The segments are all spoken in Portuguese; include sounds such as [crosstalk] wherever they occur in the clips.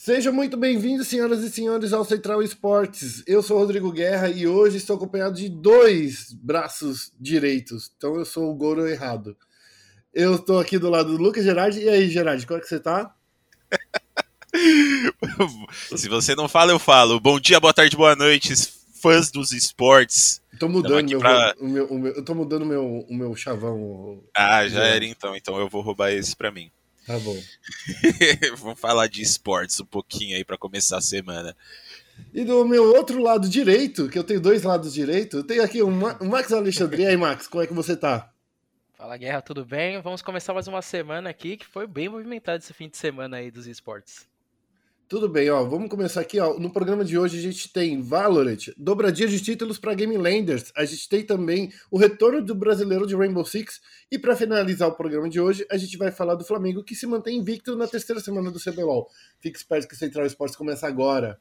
Sejam muito bem-vindos, senhoras e senhores, ao Central Esportes. Eu sou o Rodrigo Guerra e hoje estou acompanhado de dois braços direitos. Então eu sou o Goro errado. Eu estou aqui do lado do Lucas Gerardi. E aí, Gerardi, como é que você tá? [laughs] Se você não fala, eu falo. Bom dia, boa tarde, boa noite, fãs dos esportes. Tô mudando meu, pra... o meu, o meu, eu tô mudando meu, o meu chavão. Ah, já era então. Então eu vou roubar esse pra mim. Tá bom. [laughs] Vamos falar de esportes um pouquinho aí para começar a semana. E do meu outro lado direito, que eu tenho dois lados direito, eu tenho aqui o, Ma o Max Alexandre. E aí, Max, como é que você tá? Fala, Guerra, tudo bem? Vamos começar mais uma semana aqui que foi bem movimentado esse fim de semana aí dos esportes. Tudo bem, ó. Vamos começar aqui, ó. No programa de hoje a gente tem Valorant, dobradinha de títulos para Game Landers. A gente tem também o retorno do brasileiro de Rainbow Six. E para finalizar o programa de hoje, a gente vai falar do Flamengo que se mantém invicto na terceira semana do CBLOL. Fique esperto que o Central Esportes começa agora.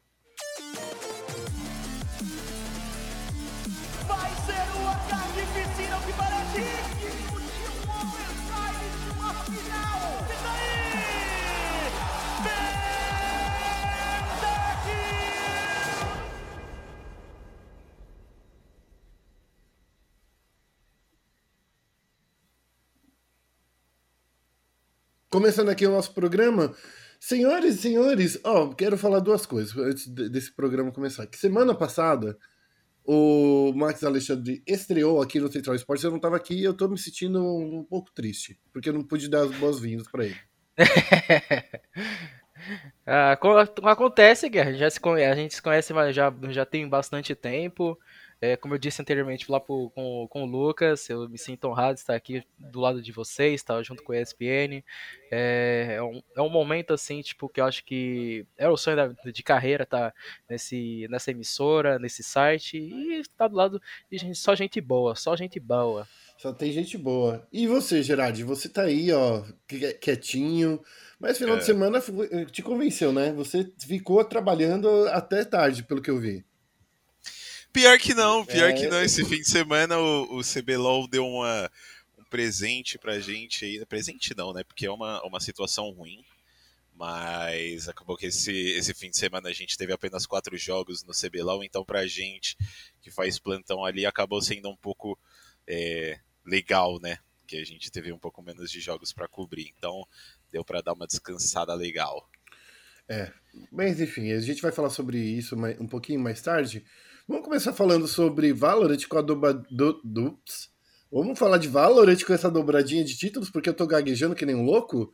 Começando aqui o nosso programa. Senhores e senhores, ó, quero falar duas coisas antes desse programa começar. Que semana passada o Max Alexandre estreou aqui no Central Esportes. Eu não estava aqui e eu estou me sentindo um pouco triste, porque eu não pude dar as boas-vindas para ele. [laughs] ah, acontece, Guerra. Já se a gente se conhece já, já tem bastante tempo. É, como eu disse anteriormente lá pro, com, com o Lucas, eu me sinto honrado de estar aqui do lado de vocês, estar junto com a ESPN. É, é, um, é um momento assim, tipo, que eu acho que é o sonho da, de carreira estar tá nesse, nessa emissora, nesse site e estar tá do lado de gente, só gente boa, só gente boa. Só tem gente boa. E você, Gerard, você tá aí, ó, quietinho. Mas final é. de semana te convenceu, né? Você ficou trabalhando até tarde, pelo que eu vi. Pior que não, pior é... que não. Esse fim de semana o, o CBLOL deu uma, um presente pra gente aí. Presente não, né? Porque é uma, uma situação ruim. Mas acabou que esse, esse fim de semana a gente teve apenas quatro jogos no CBLOL, então pra gente que faz plantão ali acabou sendo um pouco é, legal, né? Que a gente teve um pouco menos de jogos para cobrir, então deu para dar uma descansada legal. É, mas enfim, a gente vai falar sobre isso um pouquinho mais tarde. Vamos começar falando sobre Valorant com a dobra, do, do, Vamos falar de Valorant com essa dobradinha de títulos, porque eu tô gaguejando que nem um louco.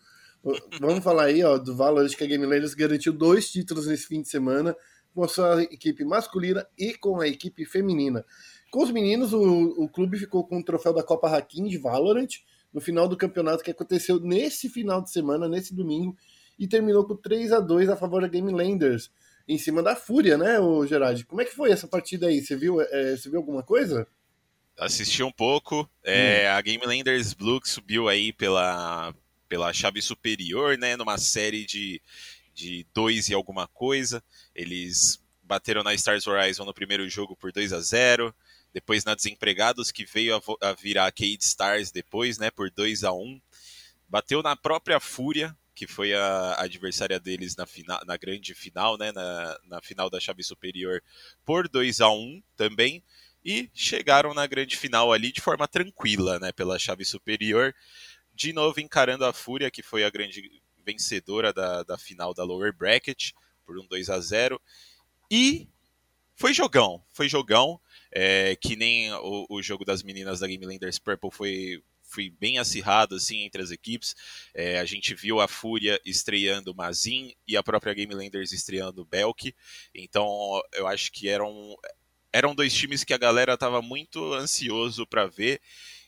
Vamos falar aí, ó, do Valorant que a Game Landers garantiu dois títulos nesse fim de semana com a sua equipe masculina e com a equipe feminina. Com os meninos, o, o clube ficou com o troféu da Copa Hakim de Valorant no final do campeonato que aconteceu nesse final de semana, nesse domingo, e terminou com 3 a 2 a favor da Game Landers em cima da Fúria, né, o Gerard? Como é que foi essa partida aí? Você viu, é, você viu alguma coisa? Assisti um pouco. É, hum. A Game Landers Blue que subiu aí pela, pela chave superior, né, numa série de, de dois e alguma coisa. Eles bateram na Stars Horizon no primeiro jogo por 2 a 0 depois na Desempregados, que veio a, a virar Cade Stars depois, né, por 2 a 1 Bateu na própria Fúria, que foi a adversária deles na, final, na grande final, né, na, na final da chave superior, por 2 a 1 também, e chegaram na grande final ali de forma tranquila, né, pela chave superior, de novo encarando a Fúria, que foi a grande vencedora da, da final da lower bracket, por um 2 a 0 e foi jogão, foi jogão, é, que nem o, o jogo das meninas da Game Landers Purple foi foi bem acirrado assim entre as equipes. É, a gente viu a Fúria estreando Mazin e a própria Game Landers estreando Belk. Então eu acho que eram, eram dois times que a galera estava muito ansioso para ver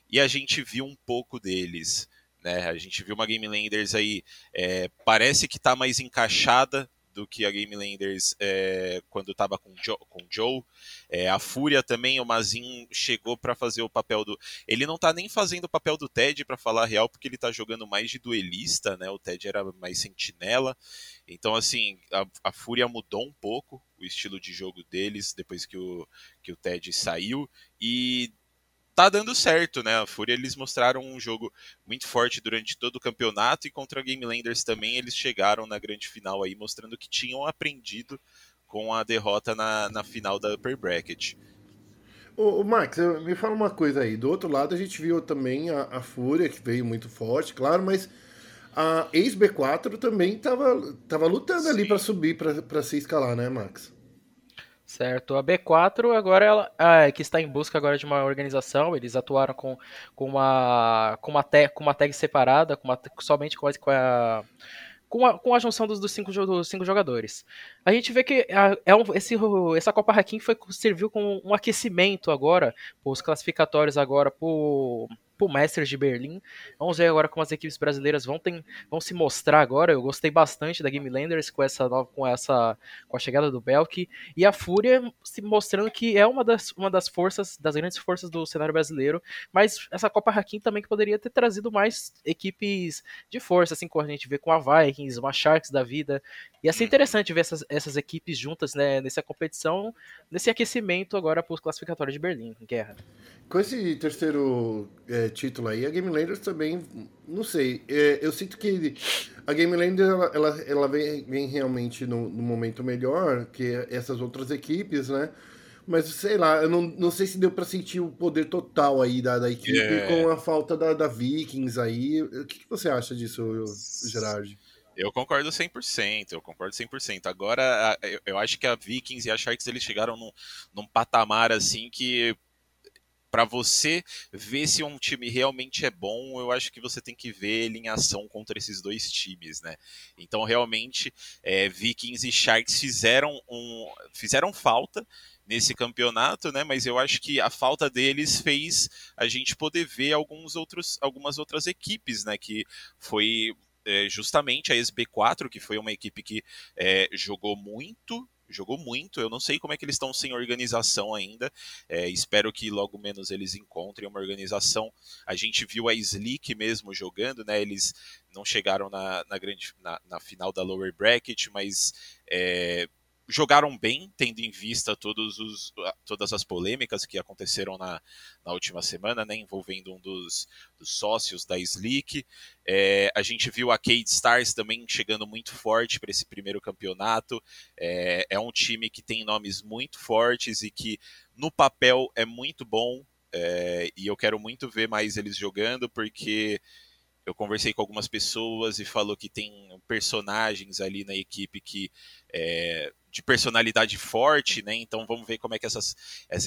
e a gente viu um pouco deles. Né? A gente viu uma Game Landers aí, é, parece que está mais encaixada do que a Game Landers é, quando estava com, jo, com Joe. É, a Fúria também, o Mazin chegou para fazer o papel do. Ele não está nem fazendo o papel do Ted, para falar a real, porque ele está jogando mais de duelista, né? O Ted era mais sentinela. Então, assim, a, a Fúria mudou um pouco o estilo de jogo deles depois que o, que o Ted saiu. E tá dando certo, né? A Fúria eles mostraram um jogo muito forte durante todo o campeonato e contra a Game Landers também eles chegaram na grande final aí mostrando que tinham aprendido com a derrota na, na final da Upper Bracket. Ô, ô Max, me fala uma coisa aí. Do outro lado a gente viu também a, a Fúria que veio muito forte, claro, mas a ex-B4 também tava, tava lutando Sim. ali para subir, para se escalar, né, Max? Certo. A B4 agora ela ah, que está em busca agora de uma organização. Eles atuaram com, com uma com uma, te, com uma tag separada, com uma, somente com a, com a com a, com a junção dos, dos, cinco, dos cinco jogadores. A gente vê que a, é um, esse, essa Copa Hakim foi, serviu como um aquecimento agora, os classificatórios agora por pro Masters de Berlim. Vamos ver agora como as equipes brasileiras vão, vão se mostrar agora. Eu gostei bastante da Game Landers com essa com essa com a chegada do Belk e a Fúria se mostrando que é uma das, uma das forças, das grandes forças do cenário brasileiro, mas essa Copa Hakim também que poderia ter trazido mais equipes de força, assim como a gente vê com a Vikings, uma Sharks da vida. Ia ser interessante ver essas, essas equipes juntas né, nessa competição, nesse aquecimento agora para os classificatórios de Berlim, guerra. Com esse terceiro é, título aí, a Game Landers também, não sei, é, eu sinto que a Game Landers ela, ela, ela vem, vem, realmente no, no, momento melhor que essas outras equipes, né? Mas sei lá, eu não, não sei se deu para sentir o poder total aí da, da equipe é. com a falta da, da Vikings aí. O que, que você acha disso, Gerard? Eu concordo 100%, eu concordo 100%. Agora, eu acho que a Vikings e a Sharks eles chegaram num, num patamar assim que para você ver se um time realmente é bom, eu acho que você tem que ver ele em ação contra esses dois times, né? Então, realmente, é, Vikings e Sharks fizeram, um, fizeram falta nesse campeonato, né? Mas eu acho que a falta deles fez a gente poder ver alguns outros, algumas outras equipes, né? Que foi é, justamente a SB4, que foi uma equipe que é, jogou muito jogou muito. Eu não sei como é que eles estão sem organização ainda. É, espero que logo menos eles encontrem uma organização. A gente viu a Slick mesmo jogando, né? Eles não chegaram na, na grande na, na, final da lower bracket, mas é, jogaram bem, tendo em vista todos os, todas as polêmicas que aconteceram na, na última semana, né, envolvendo um dos, dos sócios da Slick. É, a gente viu a Cade Stars também chegando muito forte para esse primeiro campeonato. É, é, um time que tem nomes muito fortes e que no papel é muito bom. É, e eu quero muito ver mais eles jogando, porque eu conversei com algumas pessoas e falou que tem personagens ali na equipe que é, de personalidade forte, né? Então vamos ver como é que essas,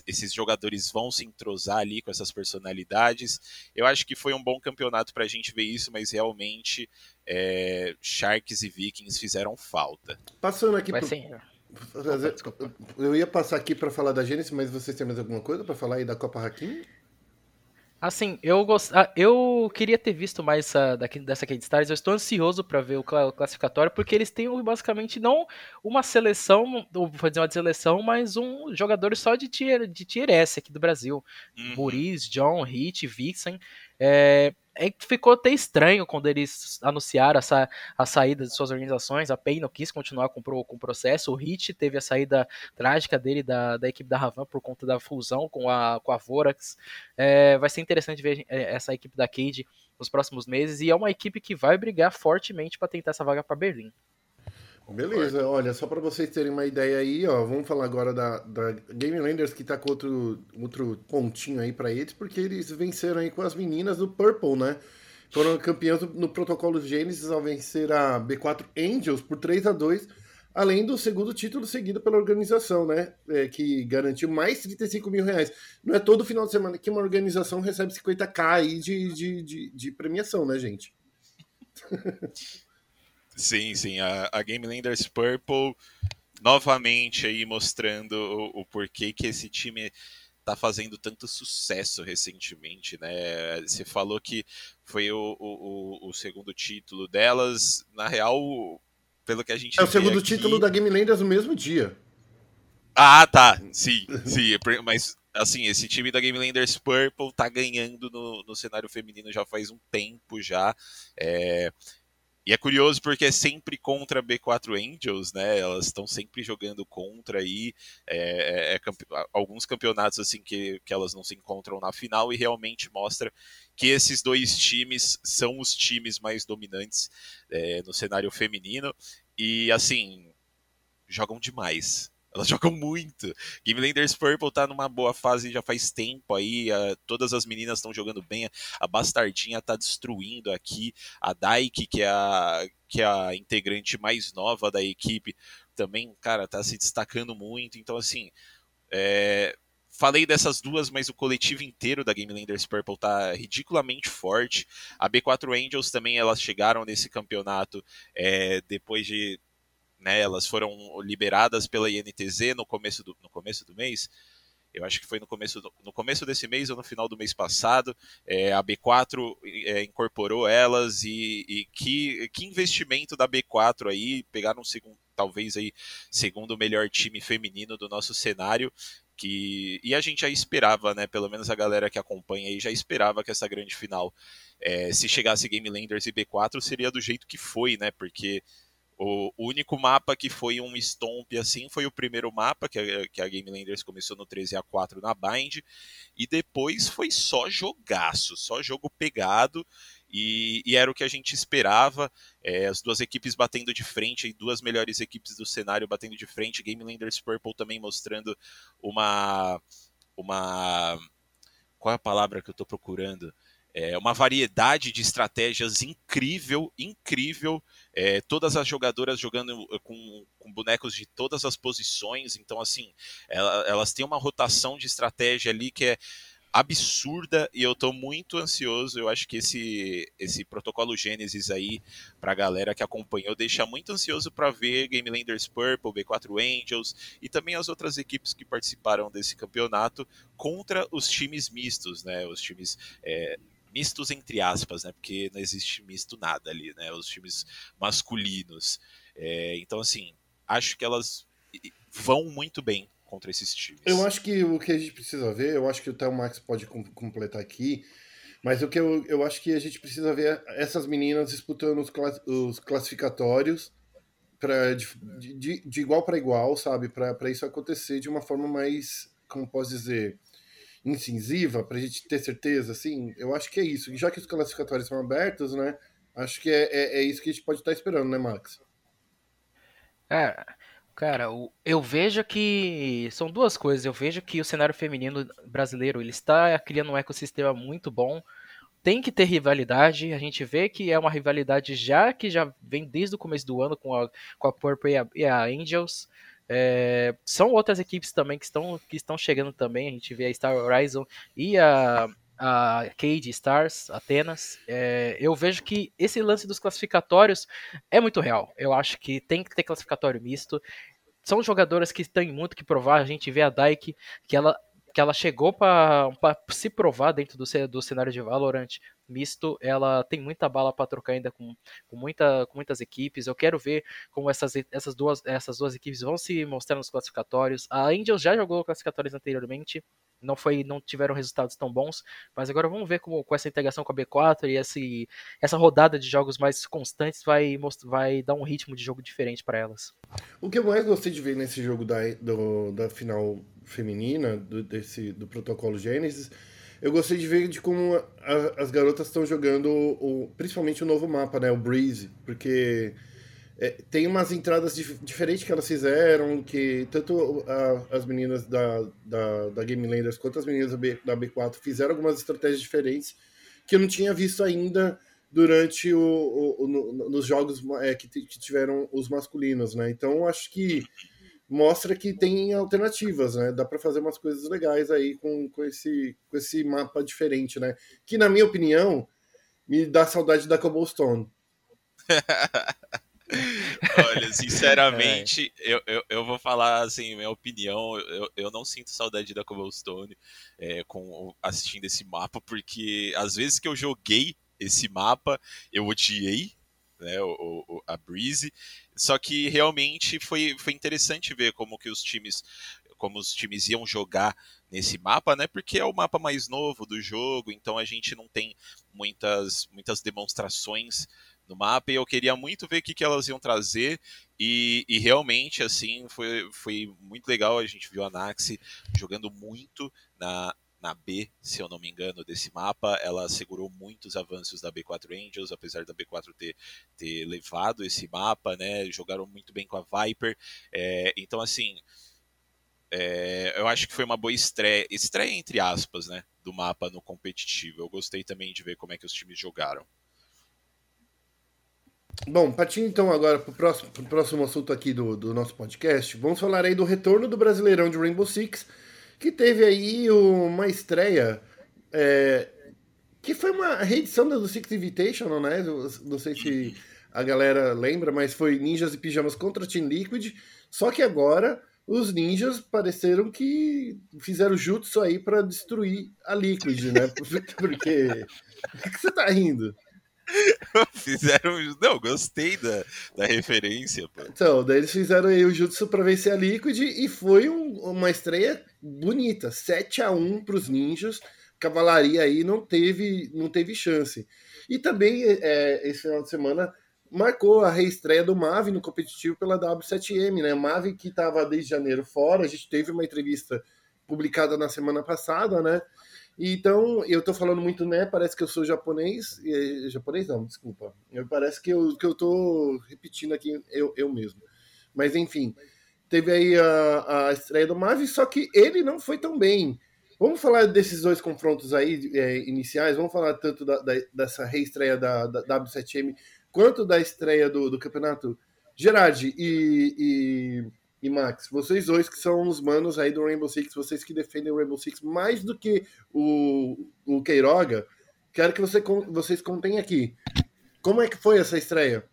esses jogadores vão se entrosar ali com essas personalidades. Eu acho que foi um bom campeonato para a gente ver isso, mas realmente é, Sharks e Vikings fizeram falta. Passando aqui. Vai pro... Eu ia passar aqui para falar da Gênesis, mas vocês têm mais alguma coisa para falar aí da Copa Hakim? Assim, eu gost... Ah, eu queria ter visto mais essa, daqui, dessa Kate Stars. Eu estou ansioso para ver o classificatório, porque eles têm basicamente não uma seleção, vou dizer uma seleção, mas um jogador só de tier, de tier S aqui do Brasil. Uhum. John, Hit, Vixen. É, é, ficou até estranho quando eles anunciaram essa, a saída de suas organizações. A Pay não quis continuar com, com o processo. O Hit teve a saída trágica dele da, da equipe da Ravan por conta da fusão com a, com a Vorax. É, vai ser interessante ver é, essa equipe da Cade nos próximos meses. E é uma equipe que vai brigar fortemente para tentar essa vaga para Berlim. Beleza, olha, só para vocês terem uma ideia aí, ó, vamos falar agora da, da Game Landers que tá com outro, outro pontinho aí para eles, porque eles venceram aí com as meninas do Purple, né? Foram campeãs no protocolo Genesis ao vencer a B4 Angels por 3 a 2 além do segundo título seguido pela organização, né? É, que garantiu mais 35 mil reais. Não é todo final de semana que uma organização recebe 50k aí de, de, de, de premiação, né, gente? [laughs] Sim, sim. A, a Game Landers Purple novamente aí mostrando o, o porquê que esse time tá fazendo tanto sucesso recentemente, né? Você falou que foi o, o, o, segundo título delas. Na real, pelo que a gente. É o segundo aqui... título da Game Landers no mesmo dia. Ah, tá. Sim, [laughs] sim. Mas, assim, esse time da Game Landers Purple tá ganhando no, no cenário feminino já faz um tempo já. É, E é curioso porque é sempre contra B4 Angels, né? Elas estão sempre jogando contra aí. É, é, é campe... alguns campeonatos assim que, que elas não se encontram na final e realmente mostra que esses dois times são os times mais dominantes é, no cenário feminino. E assim, jogam demais. Elas [laughs] jogam muito. Game Landers Purple tá numa boa fase já faz tempo aí. Uh, todas as meninas estão jogando bem. A Bastardinha tá destruindo aqui. A Daiki, que é a, que é a integrante mais nova da equipe, também, cara, tá se destacando muito. Então, assim, é, Falei dessas duas, mas o coletivo inteiro da Game Landers Purple tá ridiculamente forte. A B4 Angels também, elas chegaram nesse campeonato é, depois de né, elas foram liberadas pela INTZ no começo do, no começo do mês. Eu acho que foi no começo, do, no começo desse mês ou no final do mês passado. É, a B4 é, incorporou elas e, e, que, que investimento da B4 aí, pegaram um segundo, talvez aí segundo melhor time feminino do nosso cenário. Que, e a gente já esperava, né? Pelo menos a galera que acompanha aí já esperava que essa grande final, é, se chegasse Game Landers e B4, seria do jeito que foi, né? Porque o único mapa que foi um stomp assim foi o primeiro mapa, que a, que a Game começou no 13 a 4 na Bind, e depois foi só jogaço, só jogo pegado, e, e era o que a gente esperava. É, as duas equipes batendo de frente, e duas melhores equipes do cenário batendo de frente, Game Landers Purple também mostrando uma. uma qual é a palavra que eu estou procurando? É uma variedade de estratégias incrível, incrível. É, todas as jogadoras jogando eh, com, com, bonecos de todas as posições. Então, assim, ela, elas têm uma rotação de estratégia ali que é absurda e eu estou muito ansioso. Eu acho que esse, esse protocolo Gênesis aí, para a galera que acompanhou, deixa muito ansioso para ver Game Landers Purple, B4 Angels e também as outras equipes que participaram desse campeonato contra os times mistos, né? Os times. É, mistos entre aspas, né? Porque não existe misto nada ali, né? Os times masculinos. É, então, assim, acho que elas vão muito bem contra esses times. Eu acho que o que a gente precisa ver, eu acho que o Theo Max pode completar aqui, mas o que eu, eu acho que a gente precisa ver essas meninas disputando os, class, os classificatórios pra, de, de, de igual para igual, sabe? Para isso acontecer de uma forma mais, como posso dizer, incisiva, para a gente ter certeza, assim, eu acho que é isso. Já que os classificatórios são abertos, né? Acho que é, é, é isso que a gente pode estar esperando, né, Max? É, cara, eu vejo que são duas coisas. Eu vejo que o cenário feminino brasileiro ele está criando um ecossistema muito bom. Tem que ter rivalidade. A gente vê que é uma rivalidade já que já vem desde o começo do ano com a, com a Purple e a, e a Angels. É, são outras equipes também que estão, que estão chegando também. A gente vê a Star Horizon e a, a Cade Stars, Atenas. É, eu vejo que esse lance dos classificatórios é muito real. Eu acho que tem que ter classificatório misto. São jogadoras que têm muito que provar. A gente vê a Dyke, que ela que ela chegou para se provar dentro do, do cenário de Valorant misto, ela tem muita bala para trocar ainda com, com, muita, com muitas equipes. Eu quero ver como essas, essas, duas, essas duas equipes vão se mostrar nos classificatórios. A Angels já jogou classificatórios anteriormente, não foi não tiveram resultados tão bons, mas agora vamos ver como com essa integração com a B4 e esse, essa rodada de jogos mais constantes vai, vai dar um ritmo de jogo diferente para elas. O que eu mais gostei de ver nesse jogo da, do, da final feminina do, desse, do protocolo Gênesis, eu gostei de ver de como a, as garotas estão jogando, o, principalmente o novo mapa, né, o Breeze, porque é, tem umas entradas dif diferentes que elas fizeram, que tanto a, as meninas da, da, da Game Landers quanto as meninas da, B, da B4 fizeram algumas estratégias diferentes que eu não tinha visto ainda durante o, o, o no, nos jogos é, que, que tiveram os masculinos, né? Então acho que mostra que tem alternativas, né? Dá para fazer umas coisas legais aí com, com, esse, com esse mapa diferente, né? Que, na minha opinião, me dá saudade da Cobblestone. [laughs] Olha, sinceramente, é. [laughs] eu, eu, eu, vou falar assim, minha opinião, eu, eu não sinto saudade da Cobblestone é, com, assistindo esse mapa, porque às vezes que eu joguei esse mapa, eu odiei né, o, o, a Breeze. Só que realmente foi, foi interessante ver como que os times como os times iam jogar nesse mapa, né? Porque é o mapa mais novo do jogo, então a gente não tem muitas muitas demonstrações no mapa e eu queria muito ver o que, que elas iam trazer e, e, realmente assim foi, foi muito legal a gente viu a Naxi jogando muito na, na B, se eu não me engano, desse mapa. Ela segurou muitos avanços da B4 Angels, apesar da B4 ter, ter levado esse mapa, né? Jogaram muito bem com a Viper. É, então, assim, é, eu acho que foi uma boa estreia, estreia entre aspas, né? Do mapa no competitivo. Eu gostei também de ver como é que os times jogaram. Bom, partindo então agora para o próximo, próximo assunto aqui do, do nosso podcast, vamos falar aí do retorno do Brasileirão de Rainbow Six que teve aí uma estreia é, que foi uma reedição do Six Invitational, né? Não sei se a galera lembra, mas foi Ninjas e Pijamas contra Team Liquid. Só que agora os ninjas pareceram que fizeram jutsu aí para destruir a Liquid, né? [laughs] Porque. Por que você tá rindo? [laughs] fizeram. Não, gostei da, da referência. Pô. Então, daí eles fizeram aí o Jutsu para vencer a Liquid e foi um, uma estreia bonita. 7 a 1 para os ninjas. Cavalaria aí não teve, não teve chance. E também, é, esse final de semana, marcou a reestreia do Mavi no competitivo pela W7M, né? Mavi que estava desde janeiro fora, a gente teve uma entrevista publicada na semana passada, né? Então, eu tô falando muito né, parece que eu sou japonês. E, japonês não, desculpa. Eu, parece que eu, que eu tô repetindo aqui eu, eu mesmo. Mas enfim, teve aí a, a estreia do Mavi, só que ele não foi tão bem. Vamos falar desses dois confrontos aí é, iniciais, vamos falar tanto da, da, dessa reestreia da, da, W7M quanto da estreia do, do campeonato. Gerard e, e e Max, vocês dois que são os manos aí do Rainbow Six, vocês que defendem o Rainbow Six mais do que o, o Queiroga, quero que você, vocês contem aqui. Como é que foi essa estreia?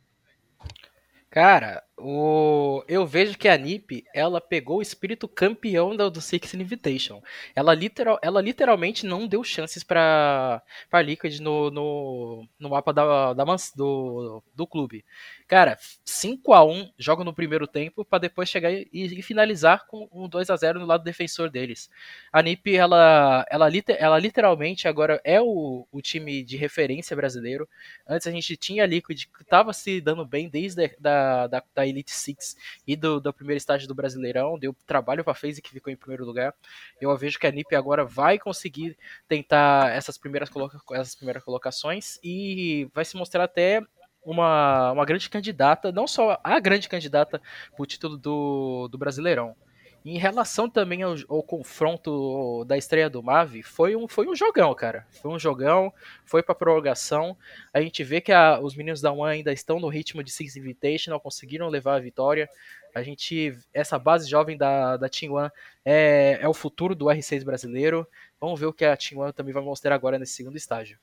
Cara, o... eu vejo que a NiP, ela pegou o espírito campeão do, do Six Invitation. Ela, literal, ela literalmente não deu chances para Liquid no, no, no mapa da, da, do, do clube. Cara, 5 a 1 joga no primeiro tempo para depois chegar e, e, finalizar com um 2 a 0 no lado defensor deles. A NiP, ela, ela, ela literalmente agora é o, o time de referência brasileiro. Antes a gente tinha a Liquid que estava se dando bem desde da, da, da Elite Six e do, do primeiro estágio do Brasileirão. Deu trabalho para a FaZe que ficou em primeiro lugar. Eu vejo que a NiP agora vai conseguir tentar essas primeiras, coloca, essas primeiras colocações e vai se mostrar até uma, uma grande candidata, não só a grande candidata para o título do, do Brasileirão. Em relação também ao, ao, confronto da estreia do Mavi, foi um, foi um jogão, cara. Foi um jogão, foi para prorrogação. A gente vê que a, os meninos da One ainda estão no ritmo de Six Invitational, conseguiram levar a vitória. A gente, essa base jovem da, da Team One é, é o futuro do R6 brasileiro. Vamos ver o que a Team One também vai mostrar agora nesse segundo estágio.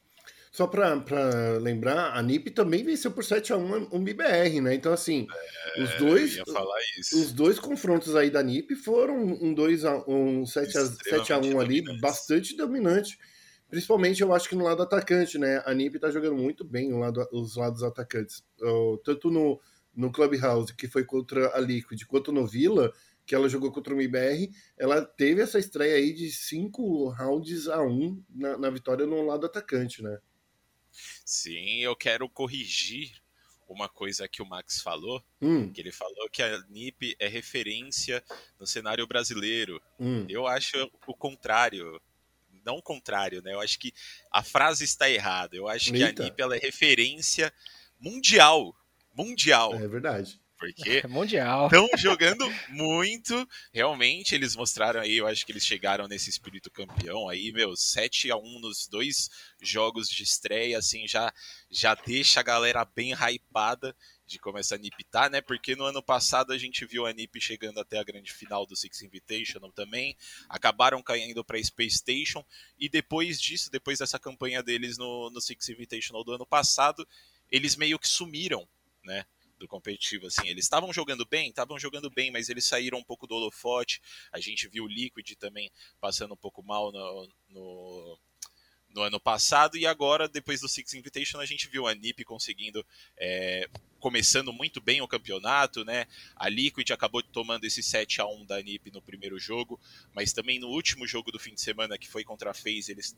Só para lembrar, a NIP também venceu por 7 a 1 um BBR, né? Então, assim, é, os dois os dois confrontos aí da NIP foram um 2 a um 7 a, 7 a 1 ali, bastante dominante. Principalmente, eu acho que no lado atacante, né? A NIP tá jogando muito bem lado, os lados atacantes. Tanto no, no Clubhouse, que foi contra a Liquid, quanto no Villa, que ela jogou contra o MIBR, ela teve essa estreia aí de 5 rounds a 1 na, na vitória no lado atacante, né? Sim, eu quero corrigir uma coisa que o Max falou, hum. que ele falou que a NIP é referência no cenário brasileiro. Hum. Eu acho o contrário. Não o contrário, né? Eu acho que a frase está errada. Eu acho Eita. que a NIP ela é referência mundial. Mundial. É verdade porque é [laughs] mundial. Estão jogando muito. Realmente, eles mostraram aí, eu acho que eles chegaram nesse espírito campeão aí, meu, 7 a 1 nos dois jogos de estreia, assim, já, já deixa a galera bem hypada de como essa NIP tá, né? Porque no ano passado a gente viu a NIP chegando até a grande final do Six Invitational também, acabaram caindo para Space Station e depois disso, depois dessa campanha deles no, no Six Invitational do ano passado, eles meio que sumiram, né? Do competitivo, assim, eles estavam jogando bem, estavam jogando bem, mas eles saíram um pouco do holofote, a gente viu o Liquid também passando um pouco mal no, no, no ano passado, e agora, depois do Six Invitation, a gente viu a NiP conseguindo, é, começando muito bem o campeonato, né, a Liquid acabou tomando esse 7 a 1 da NiP no primeiro jogo, mas também no último jogo do fim de semana, que foi contra a FaZe, eles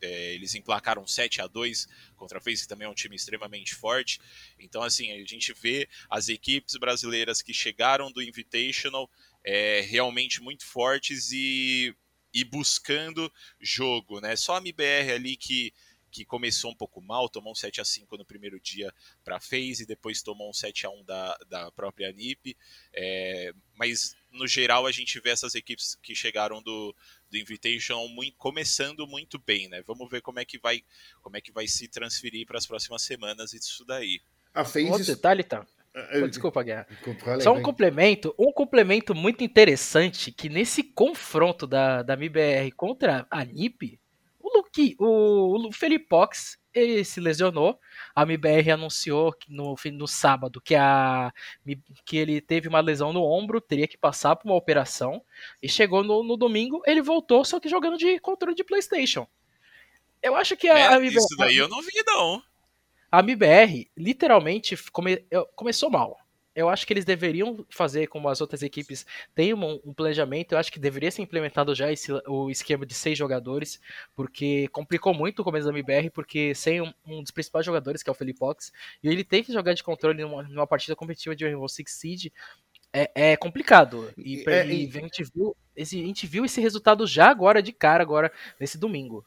eles emplacaram 7 a 2 contra a FaZe, que também é um time extremamente forte. Então, assim, a gente vê as equipes brasileiras que chegaram do Invitational é, realmente muito fortes e, e buscando jogo, né? Só a MBR ali que que começou um pouco mal, tomou um 7 a 5 no primeiro dia para a FaZe, depois tomou um 7 a 1 da, da própria NiP, é, mas no geral a gente vê essas equipes que chegaram do, do Invitation muito, começando muito bem, né? Vamos ver como é que vai, como é que vai se transferir para as próximas semanas isso daí. A FaZe... Outro detalhe, tá? Desculpa, Guerra. Só um complemento, um complemento muito interessante que nesse confronto da, da MIBR contra a NiP, o, o Felipe Pox ele se lesionou. A MBR anunciou no, no sábado que, a, que ele teve uma lesão no ombro, teria que passar por uma operação. E chegou no, no domingo, ele voltou, só que jogando de controle de PlayStation. Eu acho que a, é, a MBR, Isso daí eu não vi, não. A MBR literalmente come, começou mal eu acho que eles deveriam fazer como as outras equipes têm um, um planejamento. Eu acho que deveria ser implementado já esse, o esquema de seis jogadores, porque complicou muito o começo da MBR, porque sem um, um dos principais jogadores, que é o Felipe Fox, e ele tem que jogar de controle numa, numa partida competitiva de Rainbow Six Siege, é, é complicado. E, é, e, a, gente viu, esse, a gente viu esse resultado já agora, de cara, agora, nesse domingo.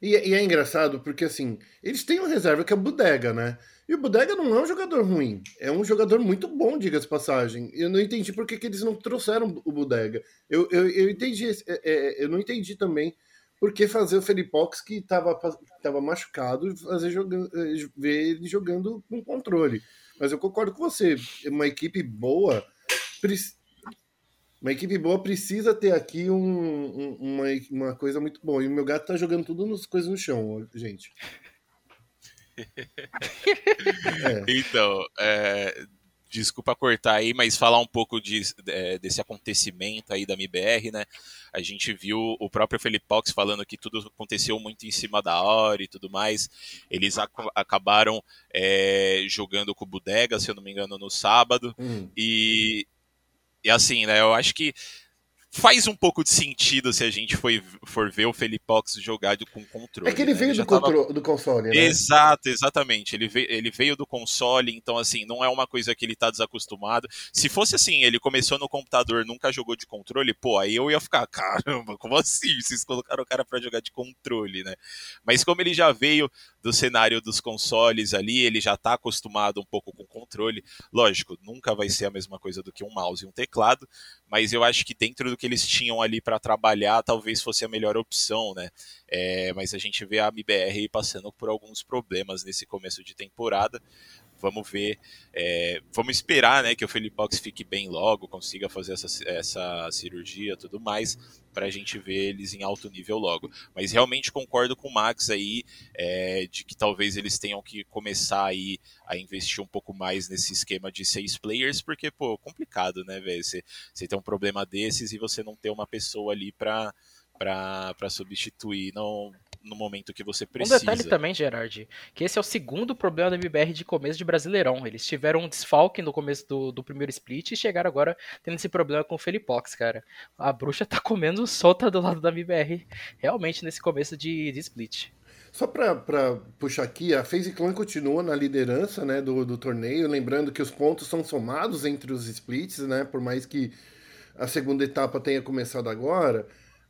E, e, é engraçado porque, assim, eles têm uma reserva que é a Bodega, né? E o Bodega não é um jogador ruim. É um jogador muito bom, diga-se passagem. Eu não entendi por que, que eles não trouxeram o Bodega. Eu, eu, eu entendi, é, é, eu não entendi também por que fazer o Felipox, que estava tava machucado, fazer jogando, é, ver ele jogando com controle. Mas eu concordo com você. Uma equipe boa. Uma equipe boa precisa ter aqui um, um, uma, uma coisa muito boa. E o meu gato tá jogando tudo nas coisas no chão, gente. [laughs] é. Então, é, desculpa cortar aí, mas falar um pouco de, é, desse acontecimento aí da MBR, né? A gente viu o próprio Felipe Pox falando que tudo aconteceu muito em cima da hora e tudo mais. Eles ac acabaram é, jogando com o Bodega, se eu não me engano, no sábado. Uhum. E, e assim, né? Eu acho que faz um pouco de sentido se a gente foi, for ver o Felipox jogar com controle. É que ele né? veio ele do, tava... do, console, né? Exato, exatamente. Ele veio, ele veio do console, então assim, não é uma coisa que ele tá desacostumado. Se fosse assim, ele começou no computador, nunca jogou de controle, pô, aí eu ia ficar, caramba, como assim? Vocês colocaram o cara para jogar de controle, né? Mas como ele já veio do cenário dos consoles ali, ele já tá acostumado um pouco com controle. Lógico, nunca vai ser a mesma coisa do que um mouse e um teclado, mas eu acho que dentro do que eles tinham ali para trabalhar, talvez fosse a melhor opção, né? É, mas a gente vê a MBR passando por alguns problemas nesse começo de temporada. Vamos ver, é, vamos esperar, né, que o Felipe Fox fique bem logo, consiga fazer essa, essa cirurgia, tudo mais, para a gente ver eles em alto nível logo. Mas realmente concordo com o Max aí é, de que talvez eles tenham que começar aí a investir um pouco mais nesse esquema de seis players, porque, pô, complicado, né, velho? Você, você tem um problema desses e você não ter uma pessoa ali para para substituir. Não, no momento que você precisa. Um detalhe também, Gerard, que esse é o segundo problema da MBR de começo de Brasileirão. Eles tiveram um desfalque no começo do, do primeiro split e chegaram agora tendo esse problema com o Felipox, cara. A bruxa tá comendo solta do lado da MBR, realmente, nesse começo de, de split. Só para puxar aqui, a FaZe Clan continua na liderança né, do, do torneio, lembrando que os pontos são somados entre os splits, né, por mais que a segunda etapa tenha começado agora.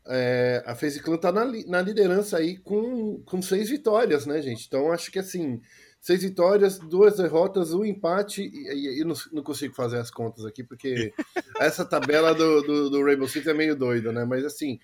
É, a FaZe Clan tá na, na liderança aí com, com seis vitórias, né, gente? Então acho que assim, seis vitórias, duas derrotas, um empate, e, e não, não, consigo fazer as contas aqui, porque [laughs] essa tabela do, do, do, Rainbow Six é meio doida, né? Mas assim,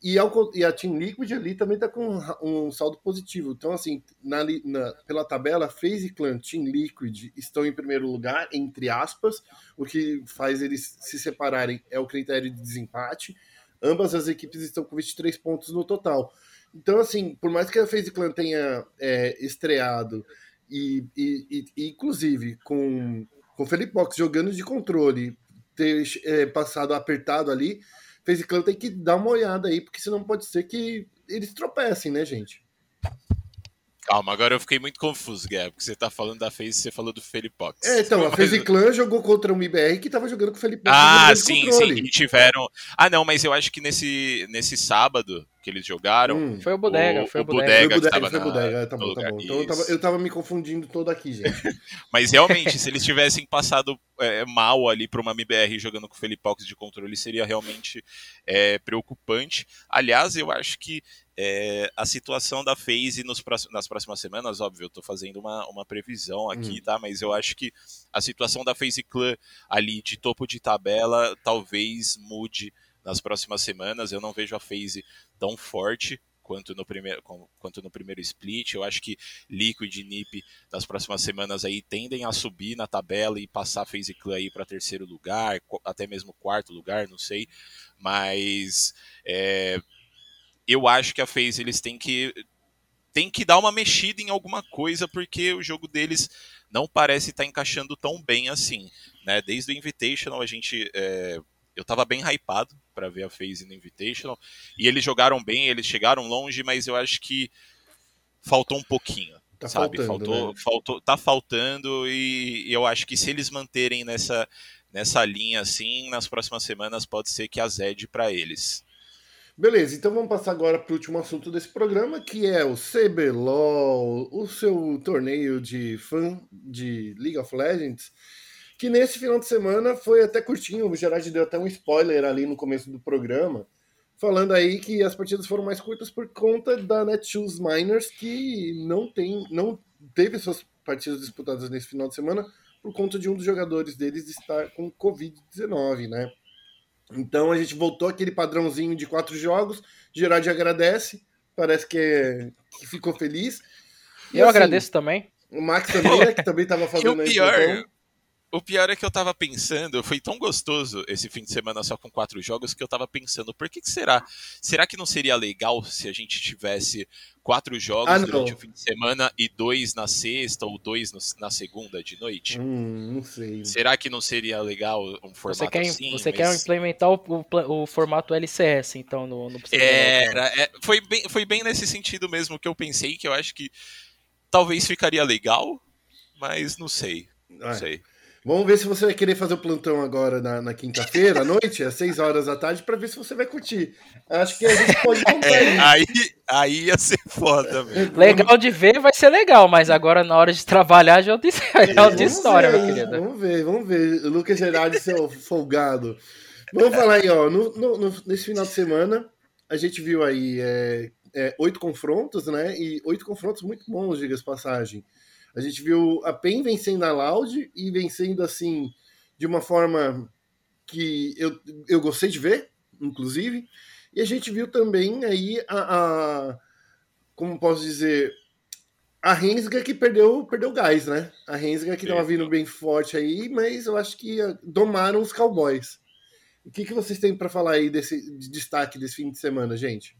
e, ao, e a Team Liquid ali também tá com um saldo positivo. Então, assim, na, na, pela tabela, FaZe Clan, Team Liquid estão em primeiro lugar, entre aspas, o que faz eles se separarem é o critério de desempate. Ambas as equipes estão com 23 pontos no total. Então, assim, por mais que a FaZe Clan tenha é, estreado e, e, e, inclusive, com, com o Felipe Box jogando de controle, ter é, passado apertado ali, FaZe Clan tem que dar uma olhada aí, porque senão pode ser que eles tropecem, né, gente? Calma, agora eu fiquei muito confuso, Guerra, porque você tá falando da FaZe e você falou do Felipox. É, então, a FaZe Clan jogou contra um IBR que tava jogando com o Felipox. Ah, sim, sim, tiveram... Ah, não, mas eu acho que nesse, nesse sábado, que eles jogaram. Hum. Foi o Bodega, o, foi o Bodega. Bodega, foi o Bodega, que foi na, Bodega. Tá bom, tá bom. Então eu tava, eu tava, me confundindo todo aqui, gente. [laughs] Mas realmente, se eles tivessem passado é, mal ali para uma MBR jogando com o Felipox de controle, seria realmente é, preocupante. Aliás, eu acho que é, a situação da FaZe nos nas próximas semanas, óbvio, eu tô fazendo uma, uma previsão aqui, hum. tá? Mas eu acho que a situação da FaZe Clan ali de topo de tabela talvez mude nas próximas semanas. Eu não vejo a FaZe tão forte quanto no primeiro quanto no primeiro split. Eu acho que Liquid e NiP nas próximas semanas aí tendem a subir na tabela e passar a FaZe Clan aí para terceiro lugar, até mesmo quarto lugar, não sei. Mas é, eu acho que a FaZe eles têm que tem que dar uma mexida em alguma coisa porque o jogo deles não parece estar tá encaixando tão bem assim, né? Desde o Invitational a gente é, eu tava bem hypado para ver a FaZe no Invitational e eles jogaram bem, eles chegaram longe, mas eu acho que faltou um pouquinho. Tá sabe? Faltando, faltou, né? faltou, tá faltando e, e eu acho que se eles manterem nessa nessa linha assim, nas próximas semanas pode ser que a Zed para eles. Beleza, então vamos passar agora para o último assunto desse programa, que é o CBLOL, o seu torneio de fã de League of Legends, que nesse final de semana foi até curtinho, o Gerard deu até um spoiler ali no começo do programa, falando aí que as partidas foram mais curtas por conta da Netshoes Miners, que não tem, não teve suas partidas disputadas nesse final de semana por conta de um dos jogadores deles estar com Covid-19, né? Então a gente voltou aquele padrãozinho de quatro jogos. Gerard agradece, parece que, que ficou feliz. E eu assim, agradeço também. O Max também, né, que também estava fazendo isso. Pior, o pior é que eu tava pensando, foi tão gostoso esse fim de semana só com quatro jogos que eu tava pensando, por que, que será? Será que não seria legal se a gente tivesse quatro jogos ah, durante o fim de semana e dois na sexta ou dois no, na segunda de noite? Hum, não sei. Será que não seria legal um formato você quer, assim? Você mas... quer implementar o, o, o, formato LCS, então, no, no Era, é, foi, bem, foi bem nesse sentido mesmo que eu pensei, que eu acho que talvez ficaria legal, mas não sei. Não é. sei. Vamos ver se você vai querer fazer o plantão agora na, na quinta-feira à noite, às 6 horas da tarde, para ver se você vai curtir. Acho que a gente pode [laughs] contar é, aí, aí ia ser foda, velho. Legal de ver vai ser legal, mas agora na hora de trabalhar já é outra [laughs] é história, meu querido. Vamos ver, vamos ver. Lucas Gerardi, seu folgado. Vamos falar aí, ó. No, no, nesse final de semana, a gente viu aí é, é, oito confrontos, né? E oito confrontos muito bons, diga-se passagem. A gente viu a PEN vencendo a Loud e vencendo assim de uma forma que eu, eu gostei de ver, inclusive. E a gente viu também aí a, a como posso dizer, a Rensga que perdeu, perdeu gás, né? A Rensga que estava vindo bem forte aí, mas eu acho que domaram os Cowboys. O que, que vocês têm para falar aí desse de destaque desse fim de semana, gente?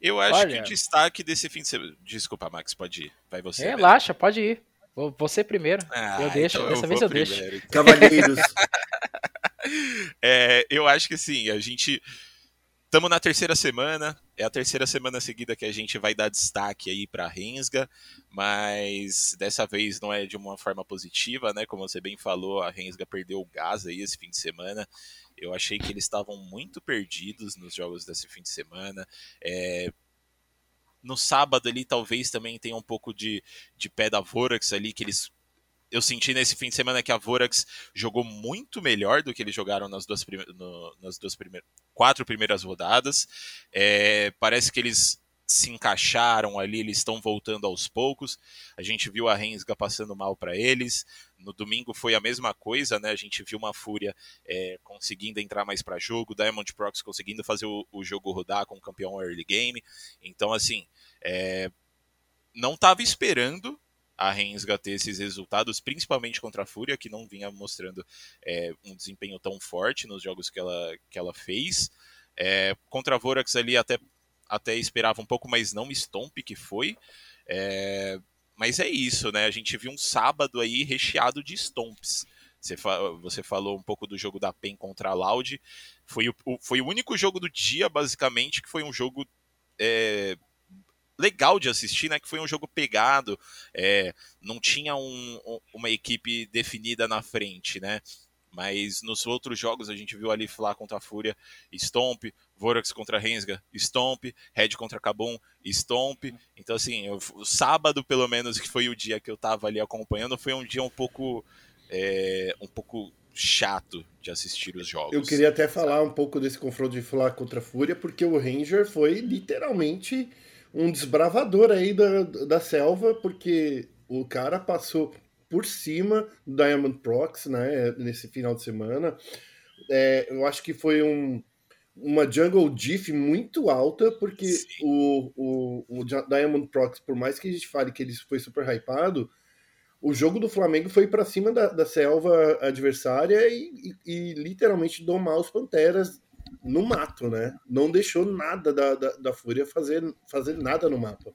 Eu acho Olha... que o destaque desse fim de semana. Desculpa, Max, pode ir. Vai você. Relaxa, pode ir. Você primeiro. Ah, eu deixo. Então Dessa eu vez eu primeiro, deixo. Então. Cavalheiros. [laughs] é, eu acho que assim, a gente. Estamos na terceira semana, é a terceira semana seguida que a gente vai dar destaque aí para a Rensga, mas dessa vez não é de uma forma positiva, né? Como você bem falou, a Rensga perdeu o gás aí esse fim de semana. Eu achei que eles estavam muito perdidos nos jogos desse fim de semana. É, no sábado ali talvez também tenha um pouco de, de pé da Vorax ali, que eles. Eu senti nesse fim de semana que a Vorax jogou muito melhor do que eles jogaram nas duas, prime... no, nas duas primeiras. quatro primeiras rodadas. É, parece que eles se encaixaram ali, eles estão voltando aos poucos. A gente viu a Rensga passando mal para eles. No domingo foi a mesma coisa, né? A gente viu uma Fúria é, conseguindo entrar mais para jogo, Diamond Prox conseguindo fazer o, o, jogo rodar com o campeão early game. Então, assim, é, não estava esperando a Rensga ter esses resultados, principalmente contra a Fúria, que não vinha mostrando é, um desempenho tão forte nos jogos que ela, que ela fez. É, contra a Vorax ali até até esperava um pouco, mas não Stomp que foi. É, mas é isso, né? A gente viu um sábado aí recheado de Stomps. Você, fa você falou um pouco do jogo da PEN contra a Loud. Foi o, o, foi o único jogo do dia, basicamente, que foi um jogo é, legal de assistir, né? Que foi um jogo pegado. É, não tinha um, uma equipe definida na frente, né? Mas nos outros jogos a gente viu ali Flá contra a Fúria, Stomp, Vorax contra Rensga, Stomp, Red contra Kabum, Stomp. Então, assim, eu, o sábado, pelo menos, que foi o dia que eu tava ali acompanhando, foi um dia um pouco. É, um pouco chato de assistir os jogos. Eu queria até falar um pouco desse confronto de Flá contra a Fúria, porque o Ranger foi literalmente um desbravador aí da, da selva, porque o cara passou por cima do Diamond Prox, né, nesse final de semana. É, eu acho que foi um, uma jungle diff muito alta, porque o, o, o, Diamond Prox, por mais que a gente fale que ele foi super hypado, o jogo do Flamengo foi para cima da, da, selva adversária e, e, e, literalmente domar os Panteras no mato, né? Não deixou nada da, da, da Fúria fazer, fazer nada no mapa.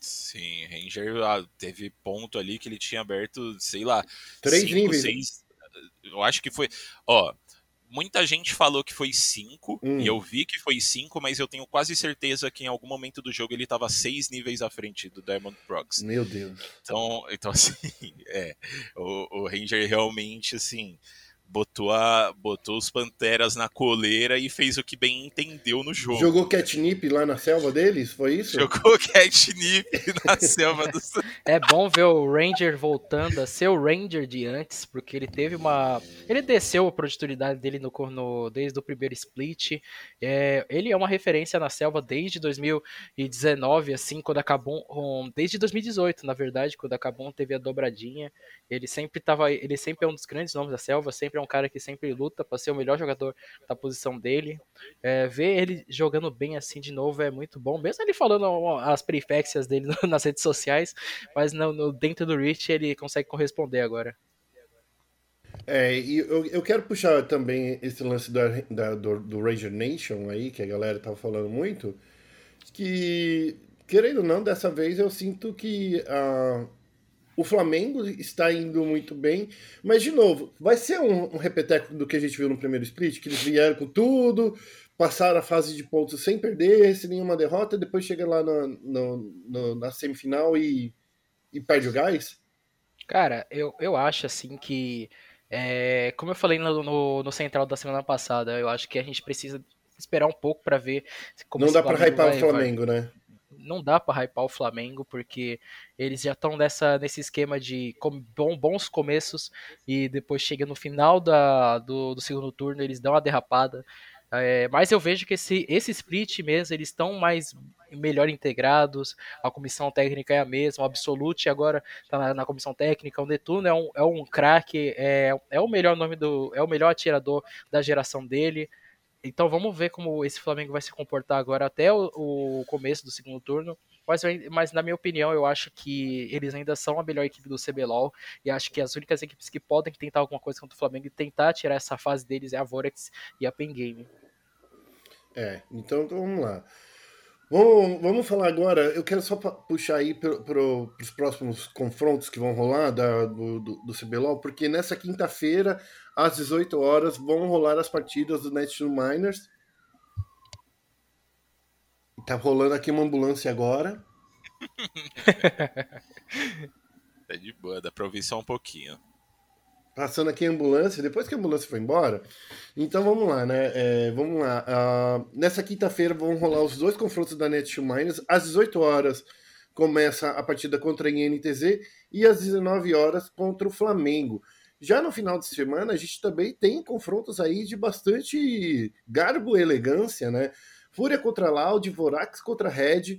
Sim, Ranger ah, teve ponto ali que ele tinha aberto, sei lá, três cinco, níveis. Seis, eu acho que foi. Ó, muita gente falou que foi 5, hum. e eu vi que foi 5, mas eu tenho quase certeza que em algum momento do jogo ele estava seis níveis à frente do Diamond Prox. Meu Deus. Então, então [laughs] assim, é, o, o Ranger realmente, assim, botou, a, botou os Panteras na coleira e fez o que bem entendeu no jogo. Jogou catnip lá na selva deles, foi isso? Jogou [laughs] catnip na selva do... É bom ver o Ranger voltando a ser o Ranger de antes, porque ele teve uma... Ele desceu a produtividade dele no, no desde o primeiro split. É, ele é uma referência na selva desde 2019, assim, quando acabou... Um, desde 2018, na verdade, quando acabou teve a dobradinha. Ele sempre tava... Ele sempre é um dos grandes nomes da selva, sempre é um cara que sempre luta para ser o melhor jogador da posição dele. É, ver ele jogando bem assim de novo é muito bom, mesmo ele falando as periféxias dele [laughs] nas redes sociais, mas no, no, dentro do Rich ele consegue corresponder agora. É, e eu, eu quero puxar também esse lance da, da do, do Ranger Nation aí, que a galera tava falando muito, que, querendo ou não, dessa vez eu sinto que a, o Flamengo está indo muito bem, mas de novo, vai ser um, um repeteco do que a gente viu no primeiro split, que eles vieram com tudo, passaram a fase de pontos sem perder, sem nenhuma derrota, depois chega lá no, na semifinal e, e perde o gás? Cara, eu, eu acho assim que, é, como eu falei no, no, no, central da semana passada, eu acho que a gente precisa esperar um pouco para ver como Não dá para hypar o Flamengo, vai... né? Não dá para hypar o Flamengo, porque eles já estão nesse esquema de bons começos e depois chega no final da, do, do segundo turno, eles dão uma derrapada. É, mas eu vejo que esse, esse split mesmo, eles estão mais melhor integrados, a comissão técnica é a mesma, o Absolute agora está na, na, comissão técnica, o Netuno é um, é um craque, é, é o melhor nome do. é o melhor atirador da geração dele. Então vamos ver como esse Flamengo vai se comportar agora até o, o começo do segundo turno. Mas, mas, na minha opinião, eu acho que eles ainda são a melhor equipe do CBLOL. E acho que as únicas equipes que podem tentar alguma coisa contra o Flamengo e tentar tirar essa fase deles é a Vorex e a Pen Game. É, então, então vamos lá. Vamos, vamos falar agora. Eu quero só puxar aí para pro, os próximos confrontos que vão rolar da, do, do, do CBLOL, porque nessa quinta-feira às 18 horas vão rolar as partidas do National Miners. Tá rolando aqui uma ambulância agora. [laughs] é de boa, dá pra ouvir só um pouquinho. Passando aqui a ambulância, depois que a ambulância foi embora. Então vamos lá, né? É, vamos lá. Uh, nessa quinta-feira vão rolar os dois confrontos da Netshoe Miners. Às 18 horas começa a partida contra a INTZ e às 19 horas contra o Flamengo. Já no final de semana, a gente também tem confrontos aí de bastante garbo e elegância, né? Fúria contra Loud, Vorax contra Red,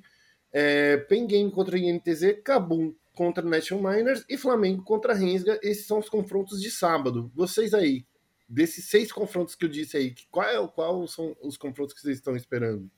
é, Pen Game contra INTZ, Kabum contra National Miners e Flamengo contra Rensga. Esses são os confrontos de sábado. Vocês aí, desses seis confrontos que eu disse aí, qual, é, qual são os confrontos que vocês estão esperando?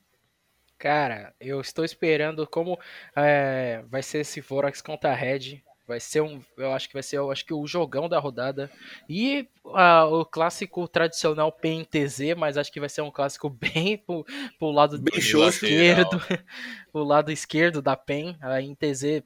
Cara, eu estou esperando como é, vai ser esse Vorax contra Red. Vai ser um, eu acho que vai ser, eu acho que o jogão da rodada. E uh, o clássico tradicional PNTZ, mas acho que vai ser um clássico [laughs] bem pro, pro lado bem esquerdo, [laughs] pro lado esquerdo da PEN. A NTZ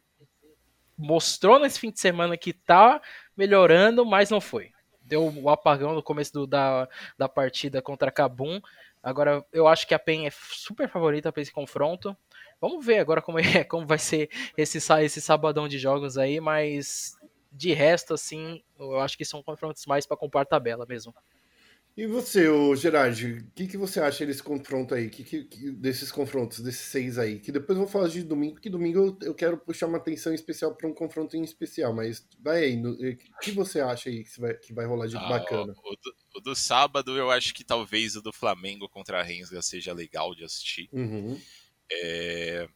mostrou nesse fim de semana que tá melhorando, mas não foi. Deu o um apagão no começo do, da, da partida contra a Kabum. Agora, eu acho que a PEN é super favorita para esse confronto. Vamos ver agora como, é, [laughs] como vai ser esse, esse sabadão de jogos aí, mas de resto, assim, eu acho que são confrontos mais para compor tabela mesmo. E você, o Gerard, o que, que você acha desse confronto aí? Que, que, desses confrontos, desses seis aí? Que depois eu vou falar de domingo, que domingo eu, eu quero puxar uma atenção especial para um confronto em especial, mas vai aí, o que você acha aí que vai, que vai rolar de ah, bacana? O, o, do, o, do, sábado eu acho que talvez o do Flamengo contra a Rensga seja legal de assistir. Uhum. É,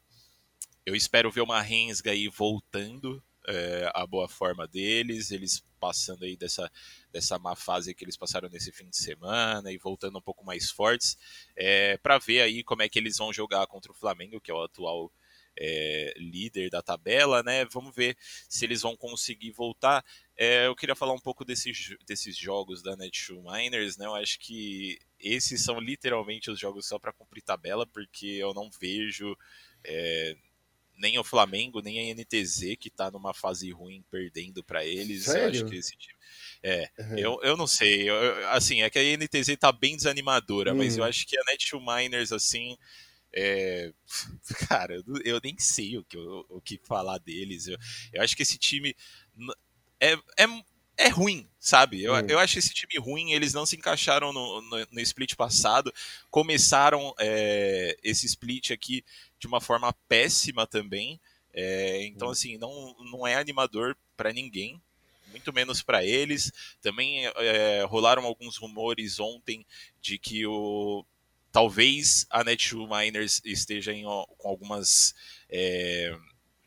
eu espero ver uma Rensga aí voltando é, a boa forma deles, eles passando aí dessa, dessa má fase que eles passaram nesse fim de semana e voltando um pouco mais fortes, é, para ver aí como é que eles vão jogar contra o Flamengo, que é o atual é, líder da tabela, né? Vamos ver se eles vão conseguir voltar. É, eu queria falar um pouco desses, desses jogos da Netshoe Miners, né? Eu acho que esses são literalmente os jogos só para cumprir tabela, porque eu não vejo é, nem o Flamengo, nem a NTZ, que tá numa fase ruim, perdendo para eles. Sério? Eu acho que esse time. É, uhum. eu, eu não sei. Eu, assim, é que a NTZ tá bem desanimadora, uhum. mas eu uhum. acho que a Net2 Miners, assim. É, [laughs] cara, eu, eu, nem sei o que, o, o que falar deles. Eu, eu acho que esse time é, é, é ruim, sabe? Eu, hum. eu acho esse time ruim, eles não se encaixaram no, no, no split passado, começaram é, esse split aqui de uma forma péssima também. É, então, hum. assim, não, não é animador para ninguém, muito menos para eles. Também é, rolaram alguns rumores ontem de que o talvez a Netshoe Miners esteja em, com algumas é,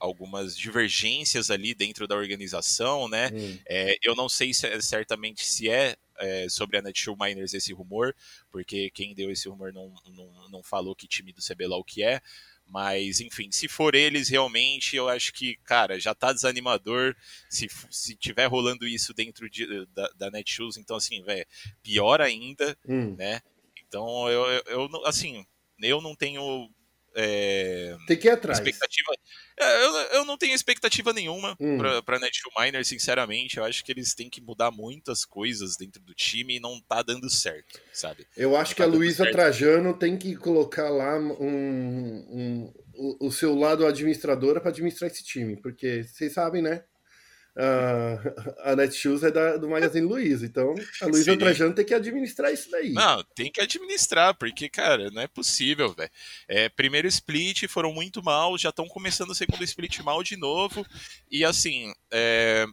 algumas divergências ali dentro da organização, né? Hum. É, eu não sei se, certamente se é, é, sobre a Netshoe Miners esse rumor, porque quem deu esse rumor não, não, não falou que time do CBLOL que é, mas, enfim, se for eles realmente, eu acho que, cara, já tá desanimador. Se, se tiver rolando isso dentro de, da, da Netshoes, então, assim, velho, pior ainda, hum. né? Então, eu, eu, eu, assim, eu não tenho é, Tem que ir atrás. Expectativa, é, eu, eu não tenho expectativa nenhuma hum. pra, pra Netshoe Miner, sinceramente. Eu acho que eles têm que mudar muitas coisas dentro do time e não tá dando certo, sabe? Eu acho não que tá a Luísa Trajano tem que colocar lá um, um, o, o seu lado administradora para administrar esse time, porque vocês sabem, né? Uh, [laughs] a Netshoes é da, do Magazine Luiza, então a Luísa Trajano tem que administrar isso daí. Não, tem que administrar, porque, cara, não é possível, velho. É, primeiro split foram muito mal, já estão começando o segundo split mal de novo, e assim, é,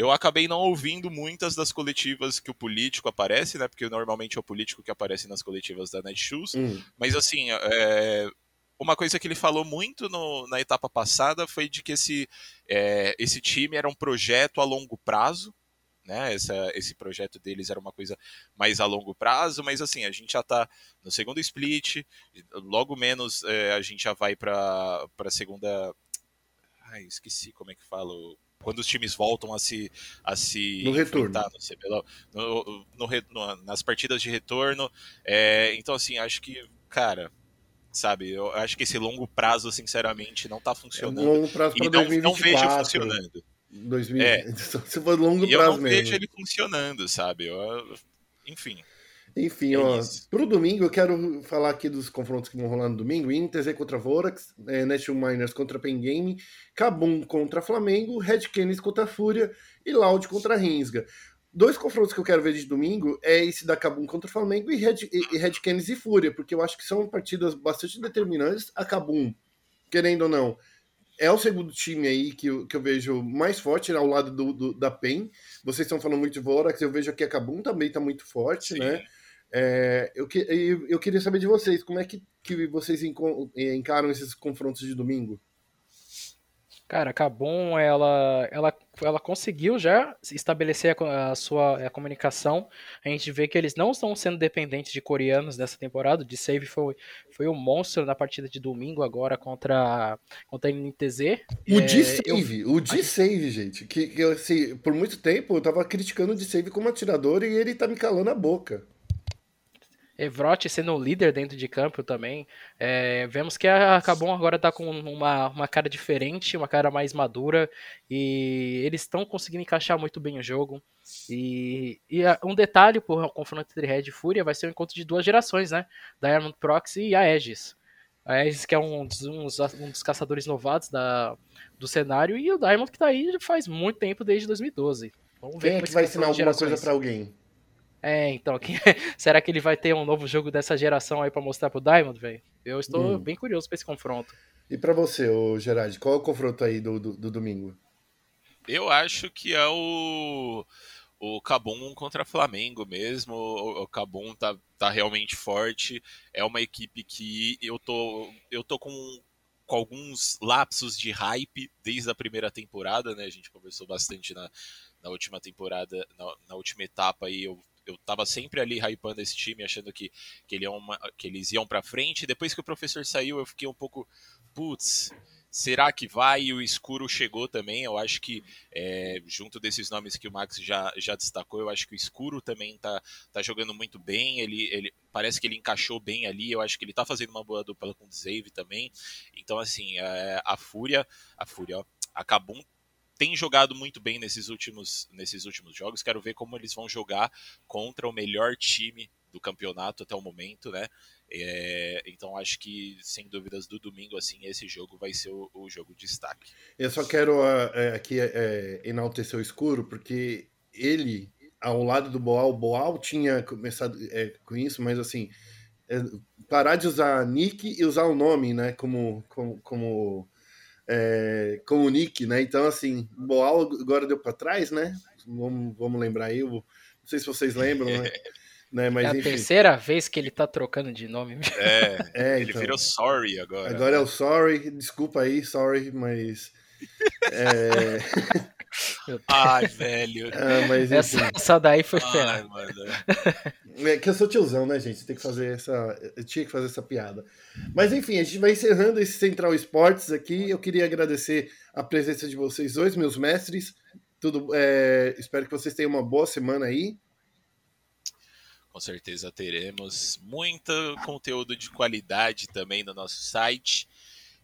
eu acabei não ouvindo muitas das coletivas que o político aparece, né? Porque normalmente é o político que aparece nas coletivas da Netshoes, hum. mas assim, é, uma coisa que ele falou muito no, na etapa passada foi de que esse, é, esse time era um projeto a longo prazo, né? Essa, esse projeto deles era uma coisa mais a longo prazo, mas assim, a gente já está no segundo split, logo menos é, a gente já vai para a segunda. Ai, esqueci como é que falo. Quando os times voltam a se, a se no retorno. no, no, no, nas partidas de retorno. É, então, assim, acho que, cara, sabe? Eu acho que esse longo prazo, sinceramente, não tá funcionando. É longo prazo para 2024. Não, vejo funcionando. 2000, é. Se for longo prazo eu não mesmo. vejo ele funcionando, sabe? Eu, enfim. Enfim, é ó, isso. pro domingo eu quero falar aqui dos confrontos que vão rolar no domingo. Inter contra Vorax, é, National Miners contra Pen Game, Kabum contra Flamengo, Red Canids contra Fúria e Loud contra Rinsga dois confrontos que eu quero ver de domingo é esse da Cabum contra o Flamengo e Red, e, e Red Canids e Fúria, porque eu acho que são partidas bastante determinantes. A Cabum, querendo ou não, é o segundo time aí que eu, que eu vejo mais forte ao lado do, do da PEN. Vocês estão falando muito de Vorax, eu vejo que a Cabum também está muito forte, Sim. né? É, eu, eu, eu, queria saber de vocês, como é que, que vocês encaram esses confrontos de domingo? Cara, a ela, ela, ela conseguiu já estabelecer a, a sua a comunicação. A gente vê que eles não estão sendo dependentes de coreanos nessa temporada. O de save foi, foi um monstro na partida de domingo agora contra, contra a NTZ. O é, de save, eu... o de save, gente. Que, que assim, por muito tempo eu tava criticando o de save como atirador e ele tá me calando a boca. Evrote sendo o líder dentro de campo também. É, vemos que a Cabon agora está com uma, uma cara diferente, uma cara mais madura, e eles estão conseguindo encaixar muito bem o jogo. E, e um detalhe por confronto entre Red e Fúria vai ser o encontro de duas gerações, né? Da Diamond Proxy e a Aegis. A Aegis que é um dos, um dos caçadores novatos da, do cenário, e o Diamond que tá aí faz muito tempo, desde 2012. Vamos ver Quem é que vai ensinar alguma coisa para alguém? É, então, que, [laughs] será que ele vai ter um novo jogo dessa geração aí para mostrar pro Diamond, velho? Eu estou hum. bem curioso pra esse confronto. E para você, ô Gerard, qual é o confronto aí do, do, do domingo? Eu acho que é o o Cabum contra Flamengo mesmo. O, Cabum tá, tá realmente forte. É uma equipe que eu tô, eu tô com, com alguns lapsos de hype desde a primeira temporada, né? A gente conversou bastante na, na última temporada, na, na última etapa aí. Eu, eu tava sempre ali hypando esse time, achando que, que, ele é uma, que eles iam pra frente. Depois que o professor saiu, eu fiquei um pouco. Putz, Será que vai? E o escuro chegou também. Eu acho que, é, junto desses nomes que o Max já, já destacou, eu acho que o escuro também tá, tá jogando muito bem. Ele, ele parece que ele encaixou bem ali. Eu acho que ele tá fazendo uma boa dupla com o Zave também. Então, assim, é, a Fúria, a Fúria, ó, a tem jogado muito bem nesses últimos, nesses últimos jogos. Quero ver como eles vão jogar contra o melhor time do campeonato até o momento, né? É, então acho que, sem dúvidas, do domingo, assim, esse jogo vai ser o, o jogo de destaque. Eu só quero uh, aqui uh, enaltecer o escuro, porque ele, ao lado do Boal, o Boal tinha começado é, com isso, mas assim, parar de usar nick e usar o nome, né, como, como, como, é, como nick, né? Então, assim, o Boal agora deu para trás, né? Vamos, vamos lembrar aí, não sei se vocês lembram, né? [laughs] Né? Mas, é a enfim. terceira vez que ele tá trocando de nome. É, [laughs] é ele então. virou Sorry agora. Agora né? é o Sorry, desculpa aí, Sorry, mas. É... [laughs] [laughs] Ai, velho. Ah, mas, essa, essa, daí foi Ai, [laughs] É que eu sou tiozão, né, gente? Tem que fazer essa. Eu tinha que fazer essa piada. Mas enfim, a gente vai encerrando esse Central Esportes aqui. Eu queria agradecer a presença de vocês dois, meus mestres. Tudo, é... Espero que vocês tenham uma boa semana aí. Com certeza teremos muito conteúdo de qualidade também no nosso site.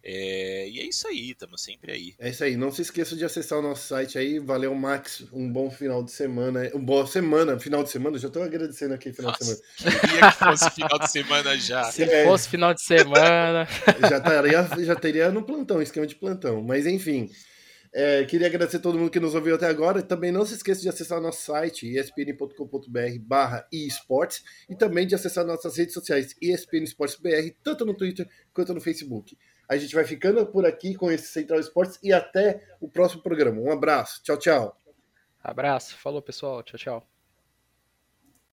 É, e é isso aí, estamos sempre aí. É isso aí, não se esqueça de acessar o nosso site aí. Valeu, Max. Um bom final de semana. Um boa semana, final de semana. Já estou agradecendo aqui, final Nossa, de semana. Queria que fosse final de semana já. [laughs] Se é, fosse final de semana. [laughs] Já, taria, já teria no plantão, esquema de plantão. Mas enfim. É, queria agradecer a todo mundo que nos ouviu até agora. Também não se esqueça de acessar nosso site espn.com.br barra esportes e também de acessar nossas redes sociais ESPN Esportes BR, tanto no Twitter quanto no Facebook. A gente vai ficando por aqui com esse Central Esportes e até o próximo programa. Um abraço. Tchau, tchau. Abraço. Falou, pessoal. Tchau, tchau.